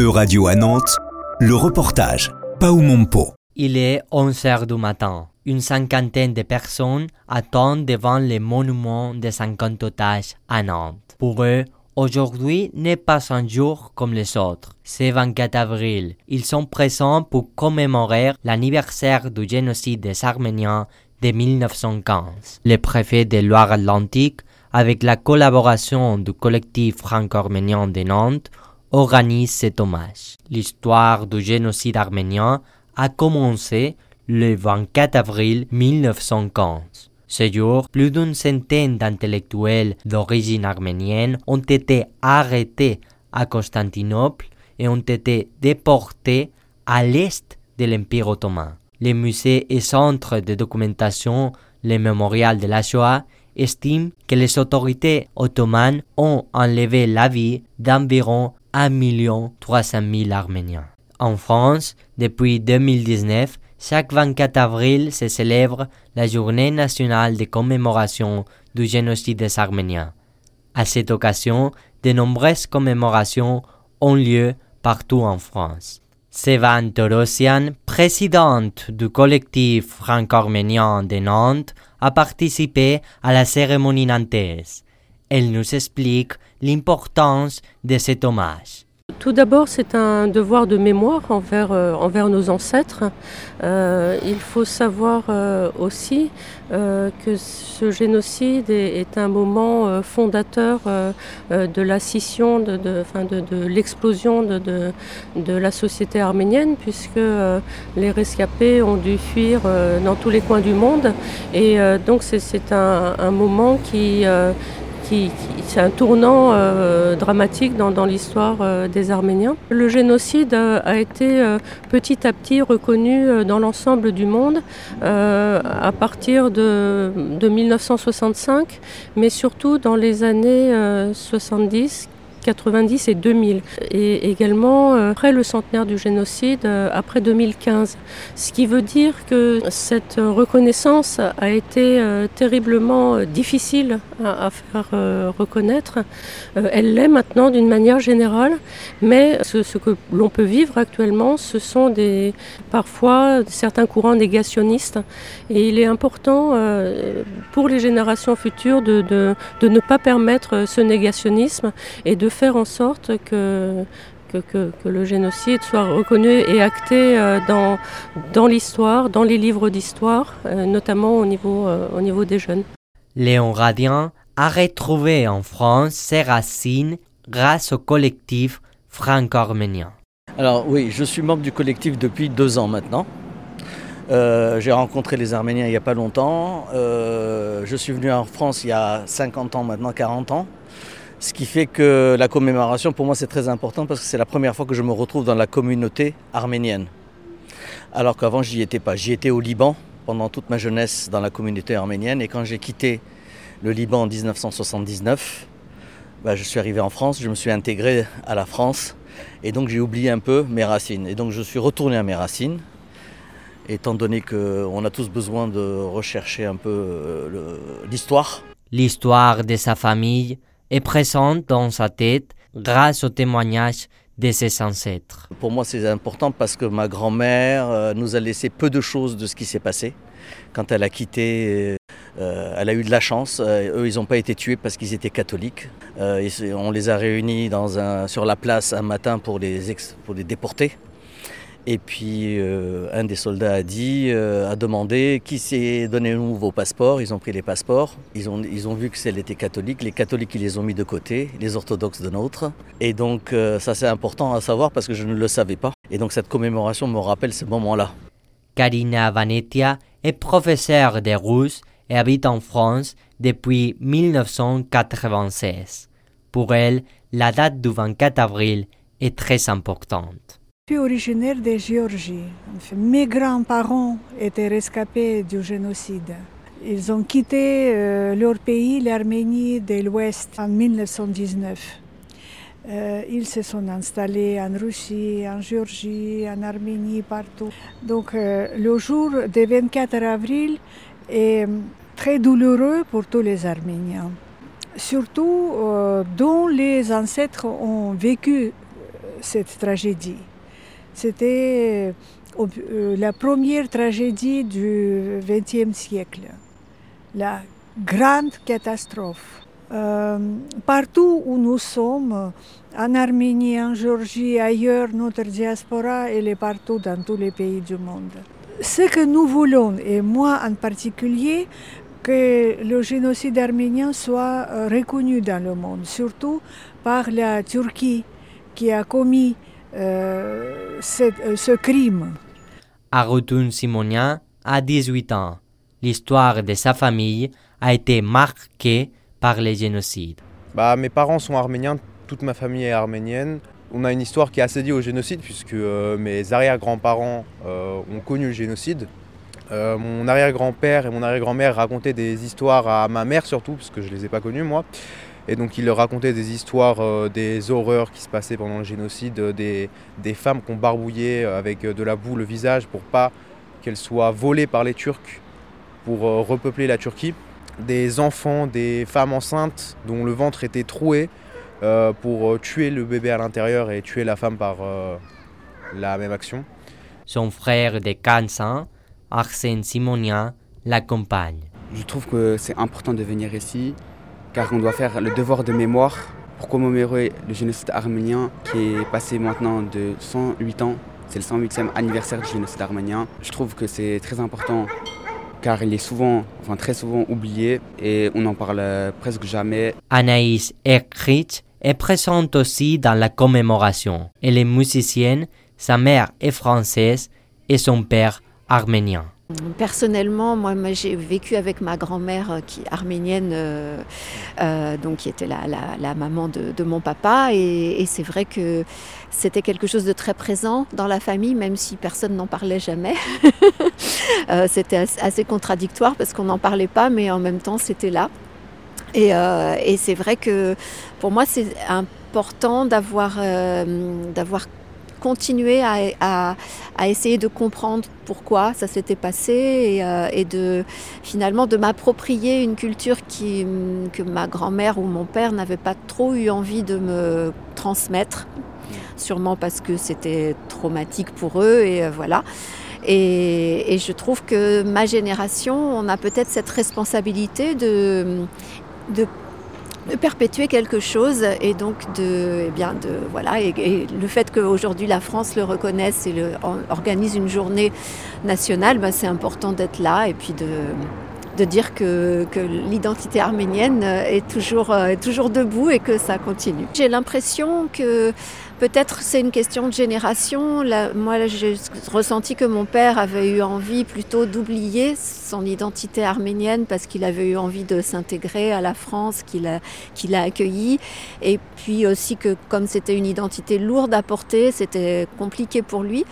E-Radio à Nantes, le reportage Paumompo. Il est 11 heures du matin. Une cinquantaine de personnes attendent devant le monument des 50 otages à Nantes. Pour eux, aujourd'hui n'est pas un jour comme les autres. C'est 24 avril. Ils sont présents pour commémorer l'anniversaire du génocide des Arméniens de 1915. Le préfet de Loire-Atlantique, avec la collaboration du collectif franco-arménien de Nantes, organise cet hommage. L'histoire du génocide arménien a commencé le 24 avril 1915. Ce jour, plus d'une centaine d'intellectuels d'origine arménienne ont été arrêtés à Constantinople et ont été déportés à l'est de l'Empire ottoman. Les musées et centres de documentation, le mémorial de la Shoah, estiment que les autorités ottomanes ont enlevé la vie d'environ 1 300 000 Arméniens. En France, depuis 2019, chaque 24 avril se célèbre la journée nationale de commémoration du génocide des Arméniens. À cette occasion, de nombreuses commémorations ont lieu partout en France. Sevan Torossian, présidente du collectif franco-arménien de Nantes, a participé à la cérémonie nantaise. Elle nous explique l'importance de cet hommage. Tout d'abord, c'est un devoir de mémoire envers, euh, envers nos ancêtres. Euh, il faut savoir euh, aussi que ce génocide est, un moment fondateur de la scission, de, de, de, de l'explosion de, la société arménienne, puisque les rescapés ont dû fuir dans tous les coins du monde. Et donc, c'est un, moment qui c'est un tournant euh, dramatique dans, l'histoire euh, des Arméniens. Le génocide a été euh, petit à petit reconnu dans l'ensemble du monde à partir de, 1965, mais surtout dans les années 70 90 et 2000. Et également euh, après le centenaire du génocide, euh, après 2015. Ce qui veut dire que cette reconnaissance a été euh, terriblement difficile à, faire reconnaître. Elle l'est maintenant d'une manière générale, mais ce, que l'on peut vivre actuellement, ce sont des, parfois certains courants négationnistes. Et il est important pour les générations futures de ne pas permettre ce négationnisme et de faire en sorte que, que, que, que, le génocide soit reconnu et acté euh, dans, dans l'histoire, dans les livres d'histoire, euh, notamment au niveau, euh, au niveau des jeunes. Léon Radian a retrouvé en France ses racines grâce au collectif franco-arménien. Alors oui, je suis membre du collectif depuis deux ans maintenant. Euh, j'ai rencontré les Arméniens il n'y a pas longtemps. Euh, je suis venu en France il y a 50 ans maintenant, 40 ans. Ce qui fait que la commémoration, pour moi, c'est très important parce que c'est la première fois que je me retrouve dans la communauté arménienne. Alors qu'avant, j'y étais pas. J'y étais au Liban pendant toute ma jeunesse dans la communauté arménienne. Et quand j'ai quitté le Liban en 1979, bah, je suis arrivé en France, je me suis intégré à la France. Et donc, j'ai oublié un peu mes racines. Et donc, je suis retourné à mes racines. Étant donné qu'on a tous besoin de rechercher un peu euh, l'histoire. L'histoire de sa famille est présente dans sa tête grâce aux témoignages de ses ancêtres. Pour moi, c'est important parce que ma grand-mère euh, nous a laissé peu de choses de ce qui s'est passé. Quand elle a quitté, euh, elle a eu de la chance. Euh, eux, ils n'ont pas été tués parce qu'ils étaient catholiques. on les a réunis sur la place un matin pour les déporter. Et puis euh, un des soldats a dit, euh, a demandé qui s'est donné nous vos passeports. Ils ont pris les passeports. Ils ont, ils ont vu que celle était catholique. Les catholiques, ils les ont mis de côté, les orthodoxes de nôtre. Et donc euh, ça c'est important à savoir parce que je ne le savais pas. Et donc cette commémoration me rappelle ce moment-là. Karina Vanetia est professeure de russe et habite en France depuis 1996. Pour elle, la date du 24 avril est très importante. Suis originaire de Géorgie. Mes grands-parents étaient rescapés du génocide. Ils ont quitté euh, leur pays, l'Arménie de l'Ouest, en 1919. Euh, ils se sont installés en Russie, en Géorgie, en Arménie, partout. Donc euh, le jour du 24 avril est très douloureux pour tous les Arméniens. Surtout dont les ancêtres ont vécu cette tragédie. C'était la première tragédie du XXe siècle, la grande catastrophe. partout où nous sommes, en Arménie, en Géorgie, ailleurs, notre diaspora, elle est partout dans tous les pays du monde. Ce que nous voulons, et moi en particulier, que le génocide arménien soit euh, reconnu dans le monde, surtout par la Turquie qui a commis euh, euh, ce crime. Arutun Simonia a 18 ans. L'histoire de sa famille a été marquée par les génocides. Bah, mes parents sont arméniens, toute ma famille est arménienne. On a une histoire qui est assez liée au génocide puisque mes arrière-grands-parents ont connu le génocide. Euh, mon arrière-grand-père et mon arrière-grand-mère racontaient des histoires à ma mère surtout, parce que je ne les ai pas connues moi. Et donc ils leur racontaient des histoires, euh, des horreurs qui se passaient pendant le génocide, euh, des, des femmes qu'on barbouillait avec de la boue le visage pour pas qu'elles soient volées par les Turcs pour repeupler la Turquie. Des enfants, des femmes enceintes dont le ventre était troué pour tuer le bébé à l'intérieur et tuer la femme par la même action. Son frère de 15 ans Arsène Simonia l'accompagne. Je trouve que c'est important de venir ici car on doit faire le devoir de mémoire pour commémorer le génocide arménien qui est passé maintenant de 108 ans. C'est le 108e anniversaire du génocide arménien. Je trouve que c'est très important car il est souvent, enfin très souvent oublié et on n'en parle presque jamais. Anaïs Ekrit est présente aussi dans la commémoration. Elle est musicienne, sa mère est française et son père arménien Personnellement, moi, j'ai vécu avec ma grand-mère euh, qui arménienne, euh, euh, donc qui était la, maman de, mon papa, et, c'est vrai que c'était quelque chose de très présent dans la famille, même si personne n'en parlait jamais. c'était assez contradictoire parce qu'on n'en parlait pas, mais en même temps, c'était là. Et, et c'est vrai que pour moi, c'est important d'avoir d'avoir continuer à, essayer de comprendre pourquoi ça s'était passé et, euh, de finalement de m'approprier une culture qui, que ma grand-mère ou mon père n'avaient pas trop eu envie de me transmettre, sûrement parce que c'était traumatique pour eux et euh, voilà. Et, je trouve que ma génération, on a peut-être cette responsabilité de de perpétuer quelque chose et donc de, eh voilà et, le fait qu'aujourd'hui la France le reconnaisse et organise une journée nationale, bah, c'est important d'être là et puis de dire que, l'identité arménienne est toujours, est toujours debout et que ça continue. J'ai l'impression que Peut-être c'est une question de génération. moi, j'ai ressenti que mon père avait eu envie plutôt d'oublier son identité arménienne parce qu'il avait eu envie de s'intégrer à la France qu'il a, qu'il a accueillie. Et puis aussi que comme c'était une identité lourde à porter, c'était compliqué pour lui.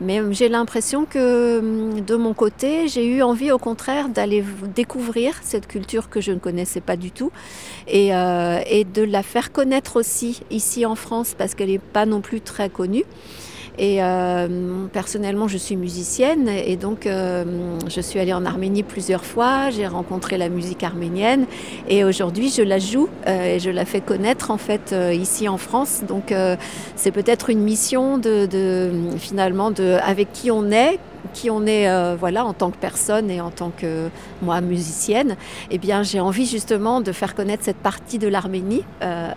Mais j'ai l'impression que hum, de mon côté, j'ai eu envie au contraire d'aller découvrir cette culture que je ne connaissais pas du tout et, euh, et de la faire connaître aussi ici en France parce qu'elle n'est pas non plus très connue. Et euh, personnellement, je suis musicienne et donc euh, je suis allée en Arménie plusieurs fois. J'ai rencontré la musique arménienne et aujourd'hui, je la joue euh, et je la fais connaître en fait ici en France. Donc, c'est peut-être une mission de, de, finalement de avec qui on est, qui on est euh, voilà en tant que personne et en tant que moi musicienne, eh bien j'ai envie justement de faire connaître cette partie de l'Arménie euh,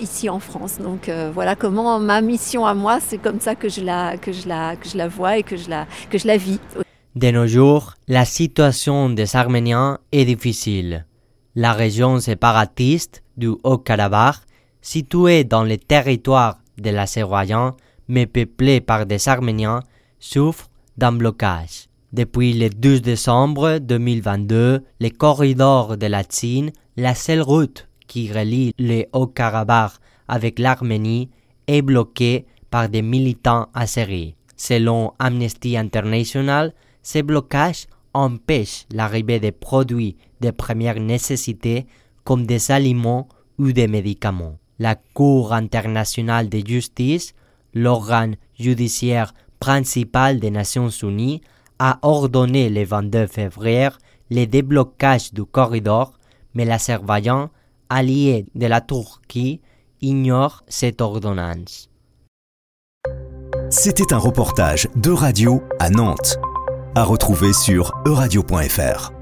ici en France. Donc euh, voilà comment ma mission à moi, c'est comme ça que je la que je la que je la vois et que je la que je la vis. De nos jours, la situation des Arméniens est difficile. La région séparatiste du Haut-Karabakh, située dans le territoire de l'Azerbaïdjan, mais peuplée par des Arméniens, souffre d'un blocage. Depuis le 12 décembre 2022, le corridor de la Chine, la seule route qui relie le Haut-Karabakh avec l'Arménie, est bloqué par des militants azéris. Selon Amnesty International, ces blocages empêchent l'arrivée des produits de première nécessité comme des aliments ou des médicaments. La Cour internationale de justice, l'organe judiciaire principal des Nations Unies a ordonné le 22 février le déblocage du corridor, mais l'Azerbaïdjan, allié de la Turquie, ignore cette ordonnance. C'était un reportage de radio à Nantes. À retrouver sur euradio.fr.